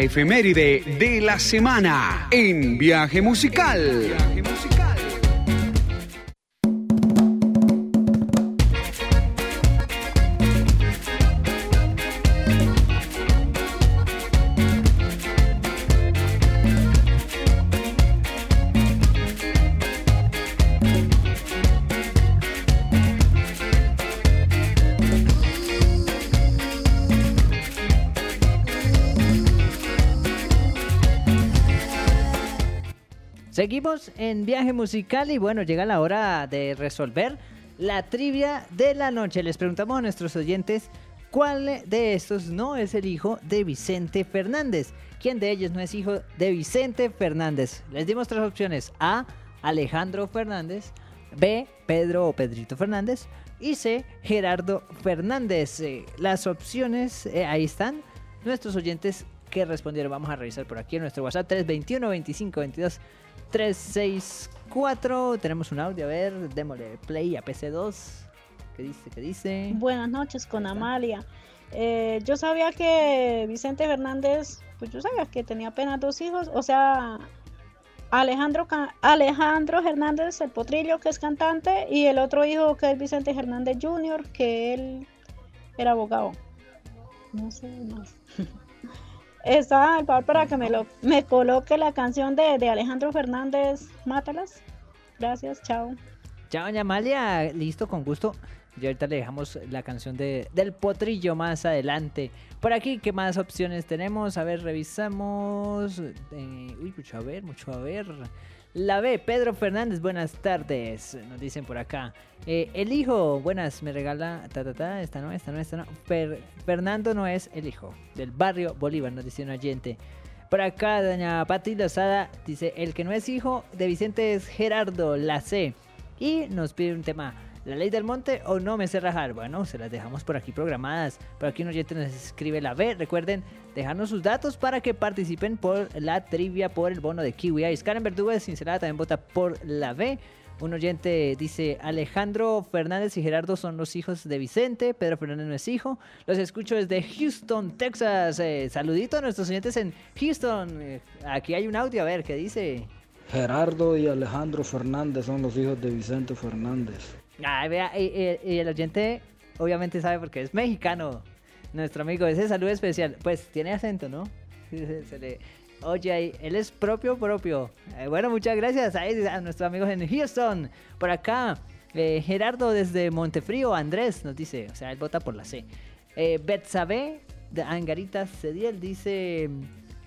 efeméride de la semana en Viaje Musical. En viaje musical y bueno, llega la hora de resolver la trivia de la noche. Les preguntamos a nuestros oyentes cuál de estos no es el hijo de Vicente Fernández. ¿Quién de ellos no es hijo de Vicente Fernández? Les dimos tres opciones. A. Alejandro Fernández. B. Pedro o Pedrito Fernández. Y C. Gerardo Fernández. Eh, las opciones eh, ahí están. Nuestros oyentes que respondieron. Vamos a revisar por aquí en nuestro WhatsApp 321 25 22 364. Tenemos un audio, a ver, démosle play a PC2. ¿Qué dice? ¿Qué dice? Buenas noches con Amalia. Eh, yo sabía que Vicente Fernández, pues yo sabía que tenía apenas dos hijos, o sea, Alejandro, Alejandro Hernández, el potrillo que es cantante, y el otro hijo que es Vicente Hernández Jr., que él era abogado. No sé más. Está al par para que me, lo, me coloque la canción de, de Alejandro Fernández, Mátalas. Gracias, chao. Chao, doña Amalia. Listo, con gusto. Y ahorita le dejamos la canción de, del potrillo más adelante. Por aquí, ¿qué más opciones tenemos? A ver, revisamos. Eh, uy, mucho a ver, mucho a ver. La B, Pedro Fernández, buenas tardes. Nos dicen por acá. Eh, el hijo, buenas, me regala. Ta, ta, ta, esta no, esta no, esta no. Fernando no es el hijo. Del barrio Bolívar, nos dice un oyente. Por acá, doña Pati Lozada dice: El que no es hijo de Vicente es Gerardo, la C. Y nos pide un tema. ¿La ley del monte o no me sé rajar? Bueno, se las dejamos por aquí programadas. Por aquí un oyente nos escribe la B. Recuerden dejarnos sus datos para que participen por la trivia por el bono de Kiwi Ice. Karen Verdugo de Sincerada también vota por la B. Un oyente dice, Alejandro Fernández y Gerardo son los hijos de Vicente, Pedro Fernández no es hijo. Los escucho desde Houston, Texas. Eh, saludito a nuestros oyentes en Houston. Eh, aquí hay un audio, a ver, ¿qué dice? Gerardo y Alejandro Fernández son los hijos de Vicente Fernández. Vea, y, el oyente obviamente sabe porque es mexicano. Nuestro amigo, ese saludo especial. Pues tiene acento, ¿no? Se, le oye. Él es propio, propio. Eh, bueno, muchas gracias a, nuestros amigos en Houston. Por acá, eh, Gerardo desde Montefrío, Andrés nos dice, o sea, él vota por la C. Eh, Betsabe de Angarita Cediel dice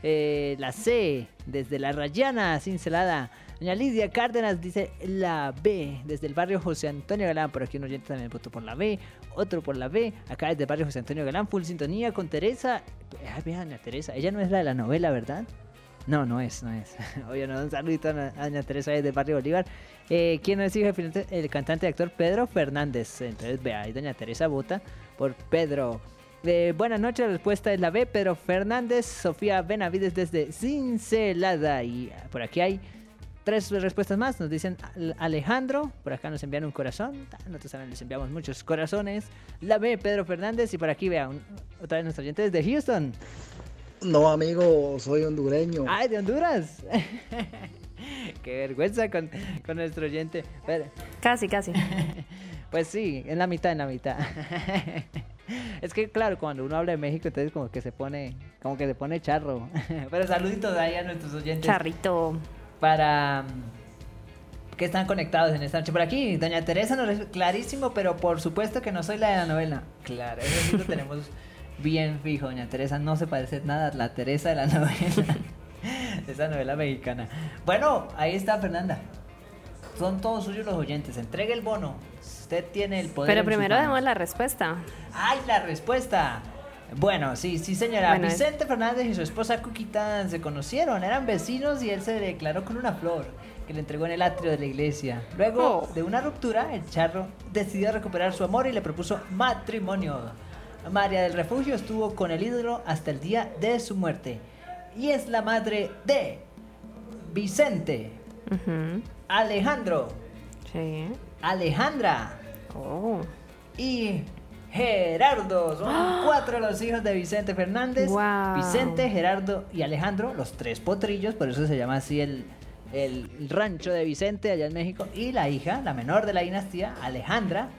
eh, la C desde la Rayana, cincelada. Doña Lidia Cárdenas dice la B, desde el barrio José Antonio Galán. Por aquí un oyente también votó por la B, otro por la B. Acá desde el barrio José Antonio Galán, full sintonía con Teresa. Ay, vean a Teresa, ella no es la de la novela, ¿verdad? No, no es, no es. Oye, no, un saludito a Doña Teresa desde el barrio Bolívar. Eh, ¿Quién es el cantante y actor Pedro Fernández? Entonces, vea, ahí Doña Teresa vota por Pedro. Eh, buenas noches, la respuesta es la B, Pedro Fernández, Sofía Benavides desde Cincelada. Y por aquí hay tres respuestas más. Nos dicen Alejandro, por acá nos envían un corazón. Nosotros también les enviamos muchos corazones. La B, Pedro Fernández. Y por aquí vean otra vez nuestro oyente desde Houston. No, amigo, soy hondureño. ¡Ay, de Honduras! Qué vergüenza con, nuestro oyente. Casi, casi. pues sí, en la mitad, en la mitad. Es que claro, cuando uno habla de México, entonces como que se pone, como que se pone charro. Pero saluditos ahí a nuestros oyentes. Charrito para mm, que están conectados en esta noche. Por aquí, doña Teresa nos clarísimo, pero por supuesto que no soy la de la novela. Claro, eso sí lo tenemos bien fijo. Doña Teresa no se parece nada a la Teresa de la novela. Esa novela mexicana. Bueno, ahí está Fernanda. Son todos suyos los oyentes. Entregue el bono. Usted tiene el poder. Pero primero demos la respuesta. ¡Ay, la respuesta! Bueno, sí, sí señora. Vicente Fernández y su esposa Cuquita se conocieron, eran vecinos y él se declaró con una flor que le entregó en el atrio de la iglesia. Luego oh. de una ruptura, el charro decidió recuperar su amor y le propuso matrimonio. María del Refugio estuvo con el ídolo hasta el día de su muerte y es la madre de Vicente, Alejandro, Alejandra oh. y Gerardo. Son cuatro los hijos de Vicente Fernández. Wow. Vicente, Gerardo y Alejandro, los tres potrillos, por eso se llama así el, el rancho de Vicente allá en México. Y la hija, la menor de la dinastía, Alejandra,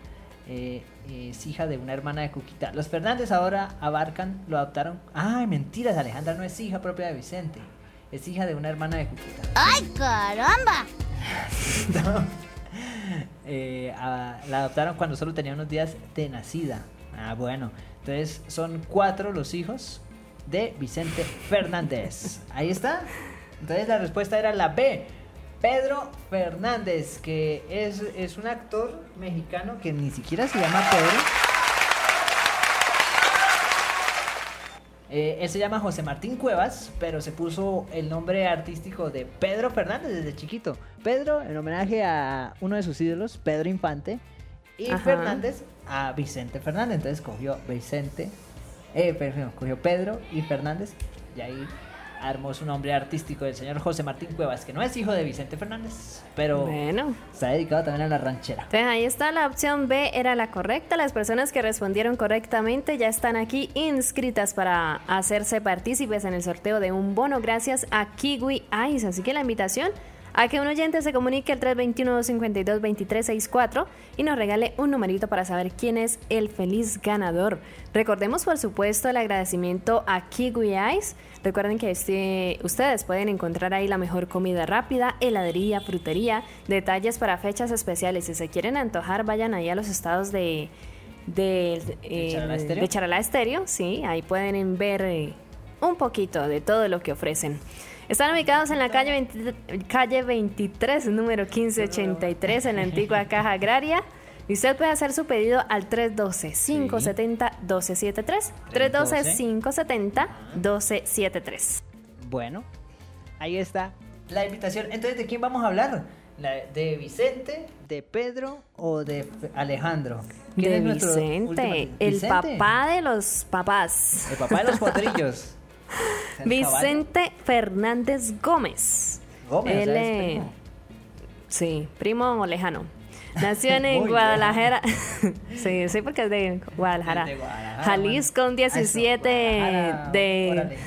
eh, es hija de una hermana de Cuquita. Los Fernández ahora abarcan, lo adoptaron. Ay, mentiras, Alejandra no es hija propia de Vicente. Es hija de una hermana de Cuquita. ¡Ay, caramba! Eh, la adoptaron cuando solo tenía unos días de nacida. Ah, bueno. Entonces son cuatro los hijos de Vicente Fernández. Ahí está. Entonces la respuesta era la B. Pedro Fernández, que es, es un actor mexicano que ni siquiera se llama Pedro. Eh, él se llama José Martín Cuevas, pero se puso el nombre artístico de Pedro Fernández desde chiquito. Pedro en homenaje a uno de sus ídolos, Pedro Infante, y Ajá. Fernández a Vicente Fernández. Entonces cogió Vicente, eh, perdón, cogió Pedro y Fernández, y ahí armó su nombre artístico del señor José Martín Cuevas, que no es hijo de Vicente Fernández, pero Bueno. se ha dedicado también a la ranchera. Entonces ahí está, la opción B era la correcta. Las personas que respondieron correctamente ya están aquí inscritas para hacerse partícipes en el sorteo de un bono gracias a Kiwi Ice. Así que la invitación a que un oyente se comunique al 321-252-2364 y nos regale un numerito para saber quién es el feliz ganador. Recordemos, por supuesto, el agradecimiento a Kiwi Ice. Recuerden que este, ustedes pueden encontrar ahí la mejor comida rápida, heladería, frutería, detalles para fechas especiales. Si se quieren antojar, vayan ahí a los estados de, de, eh, Charalá Estéreo? de Charalá Estéreo, sí, ahí pueden ver eh, un poquito de todo lo que ofrecen. Están ubicados en la calle, 20 calle 23, número 1583, en la antigua Caja Agraria. Y usted puede hacer su pedido al 312-570-1273. 312-570-1273. Bueno, ahí está la invitación. Entonces, ¿de quién vamos a hablar? La- ¿De Vicente, de Pedro o de Alejandro? ¿Quién De es nuestro Vicente, último- el Vicente, papá de los papás. El papá de los potrillos. Vicente Fernández Gómez. Gómez, o Él sea, es primo. Sí, primo lejano. Nació en Guadalajara. sí, sí, porque es de Guadalajara. De Guadalajara, Jalisco, un bueno. Eso, 17 Guadalajara, de,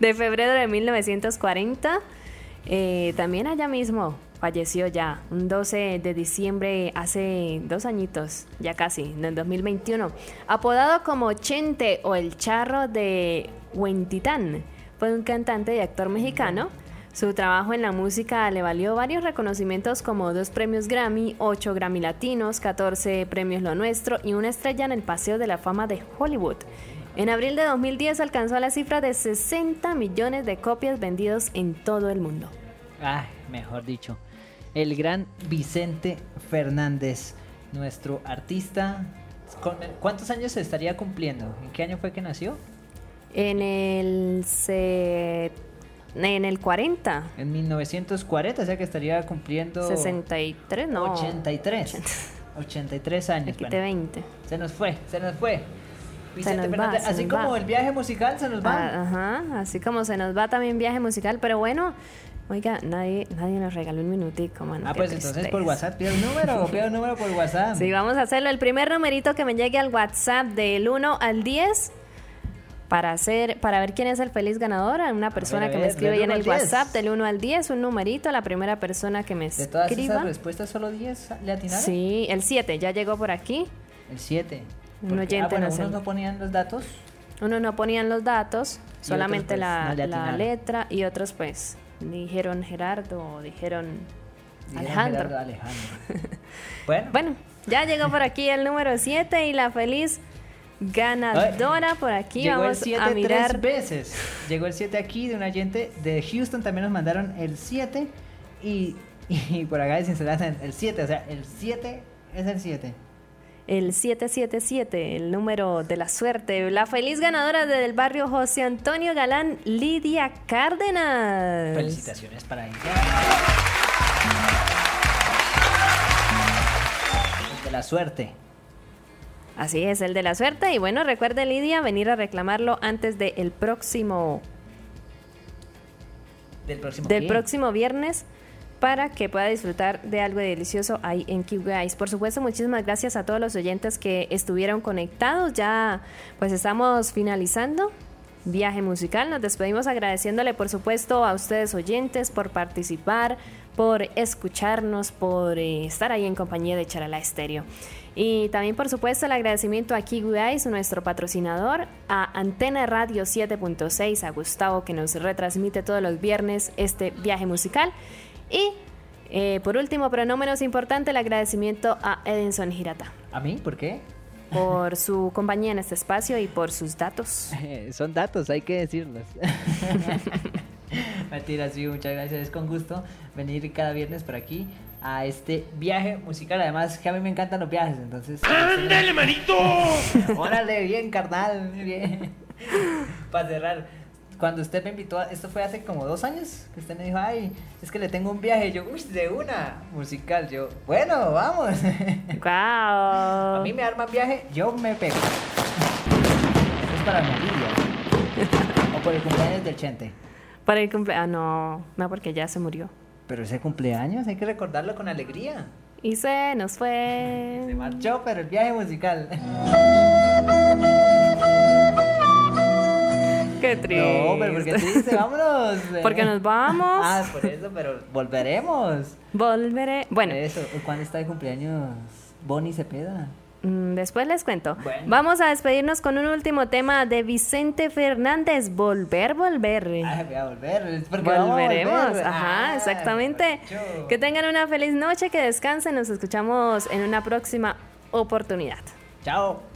de febrero de 1940. Eh, también allá mismo falleció ya, un 12 de diciembre, hace dos añitos, ya casi, en el 2021. Apodado como Chente o el Charro de Huentitán, fue un cantante y actor mexicano. Su trabajo en la música le valió varios reconocimientos como dos premios Grammy, ocho Grammy Latinos, 14 premios Lo Nuestro y una estrella en el Paseo de la Fama de Hollywood. En abril de 2010 alcanzó la cifra de 60 millones de copias vendidos en todo el mundo. Ay, mejor dicho. El gran Vicente Fernández, nuestro artista. ¿Con- ¿Cuántos años se estaría cumpliendo? ¿En qué año fue que nació? En el en el 40, En 1940, o sea que estaría cumpliendo 63, no. 83. 83 años. Aquí te 20. Se nos fue, se nos fue. Vicente nos va, así como va. el viaje musical se nos va. Ah, Ajá, así como se nos va también viaje musical, pero bueno, oiga, nadie, nadie nos regaló un minutico, mano. ah, pues entonces por tristeza. WhatsApp, pida un número, pida un número por WhatsApp. Sí, vamos a hacerlo. El primer numerito que me llegue al WhatsApp del 1 al 10 para hacer para ver quién es el feliz ganador. A una persona que me escribe ahí en 1 el al 10. WhatsApp del 1 al 10, un numerito. La primera persona que me De todas escriba. esas respuestas, solo 10 le atinaron. Sí, el 7 ya llegó por aquí. El 7. Un oyente ah, bueno, nos unos no ponían los datos. Uno no ponían los datos, solamente pues, la, no le la letra y otros pues dijeron Gerardo o dijeron Dijeron Alejandro. Gerardo Alejandro. bueno, Bueno, ya llegó por aquí el número 7 y la feliz ganadora por aquí. llegó el Vamos 7 a mirar. tres veces. Llegó el 7 aquí de un oyente de Houston. También nos mandaron el 7. Y, y por acá de Cincinnati el 7. O sea, el 7 es el 7. El 777, el número de la suerte. La feliz ganadora del barrio José Antonio Galán, Lidia Cárdenas. Felicitaciones para ella. El de la suerte. Así es, el de la suerte. Y bueno, recuerde Lidia venir a reclamarlo antes del próximo, Del próximo del ¿qué? próximo viernes para que pueda disfrutar de algo delicioso ahí en Ice. Por supuesto, muchísimas gracias a todos los oyentes que estuvieron conectados. Ya pues estamos finalizando viaje musical. Nos despedimos agradeciéndole, por supuesto, a ustedes oyentes por participar, por escucharnos, por eh, estar ahí en compañía de Charala Estéreo. Y también, por supuesto, el agradecimiento a Kiwi nuestro patrocinador, a Antena Radio 7.6, a Gustavo que nos retransmite todos los viernes este viaje musical. Y eh, por último, pero no menos importante, el agradecimiento a Edinson Girata. ¿A mí? ¿Por qué? Por su compañía en este espacio y por sus datos. son datos, hay que decirlos. Mentira, sí, muchas gracias. Es con gusto venir cada viernes por aquí a este viaje musical. Además, que a mí me encantan los viajes, entonces. ¡Ándale, manito! Órale, bien, carnal, bien. Para cerrar, cuando usted me invitó, esto fue hace como dos años, que usted me dijo, ay, es que le tengo un viaje. yo, uy, de una musical. Yo, bueno, vamos. ¡Wow! A mí me arma viaje, yo me pego. Esto es para mi vida. o por el cumpleaños del Chente. Para el cumpleaños, ah, no, no, porque ya se murió. Pero ese cumpleaños hay que recordarlo con alegría. Y se nos fue. Se marchó, pero el viaje musical. Qué triste. No, pero ¿por qué triste? Vámonos. Porque nos vamos. Ah, por eso, pero volveremos. Volveré. Bueno. Eso, ¿cuándo está de cumpleaños Bonnie Cepeda? Mm, después les cuento. Vamos a despedirnos con un último tema de Vicente Fernández. Volver, volver. Ah, voy a volver. Volveremos. Ajá, ah, exactamente. Que tengan una feliz noche, que descansen. Nos escuchamos en una próxima oportunidad. Chao.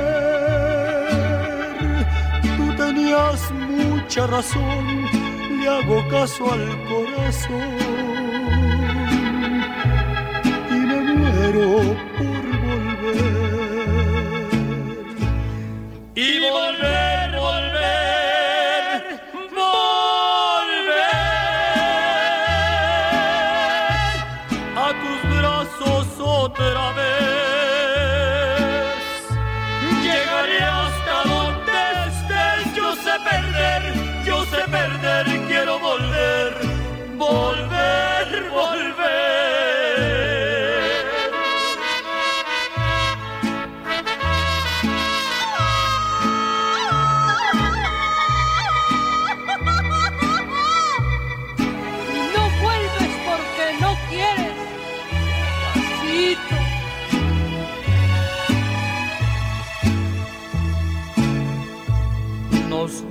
tenías mucha razón, le hago caso al corazón y me muero por volver. Y volver, volver, volver a tus brazos otra vez.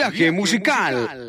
Viaje musical.